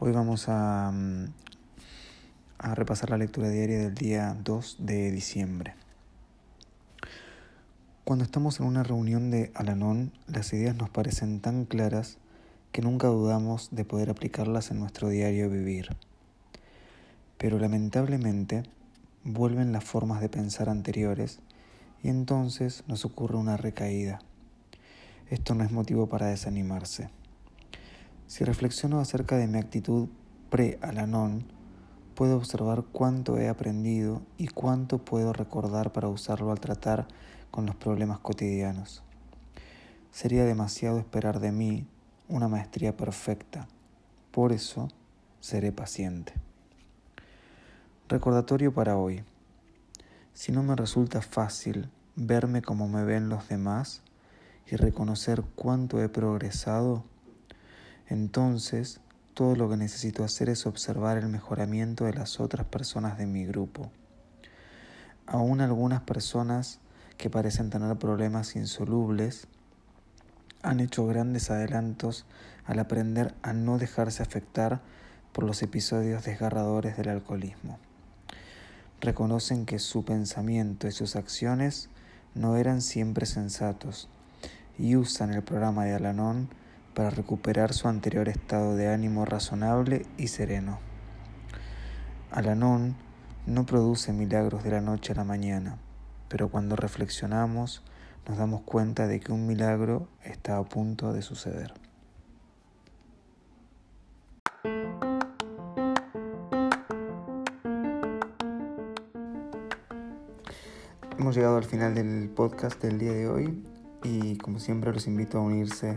Hoy vamos a mm, a repasar la lectura diaria del día 2 de diciembre. Cuando estamos en una reunión de Alanón, las ideas nos parecen tan claras que nunca dudamos de poder aplicarlas en nuestro diario vivir. Pero lamentablemente vuelven las formas de pensar anteriores y entonces nos ocurre una recaída. Esto no es motivo para desanimarse. Si reflexiono acerca de mi actitud pre-Alanón, puedo observar cuánto he aprendido y cuánto puedo recordar para usarlo al tratar con los problemas cotidianos. Sería demasiado esperar de mí una maestría perfecta. Por eso seré paciente. Recordatorio para hoy. Si no me resulta fácil verme como me ven los demás y reconocer cuánto he progresado, entonces todo lo que necesito hacer es observar el mejoramiento de las otras personas de mi grupo. Aún algunas personas que parecen tener problemas insolubles han hecho grandes adelantos al aprender a no dejarse afectar por los episodios desgarradores del alcoholismo. Reconocen que su pensamiento y sus acciones no eran siempre sensatos y usan el programa de Alanón para recuperar su anterior estado de ánimo razonable y sereno. Alanón no produce milagros de la noche a la mañana, pero cuando reflexionamos nos damos cuenta de que un milagro está a punto de suceder. Hemos llegado al final del podcast del día de hoy y como siempre los invito a unirse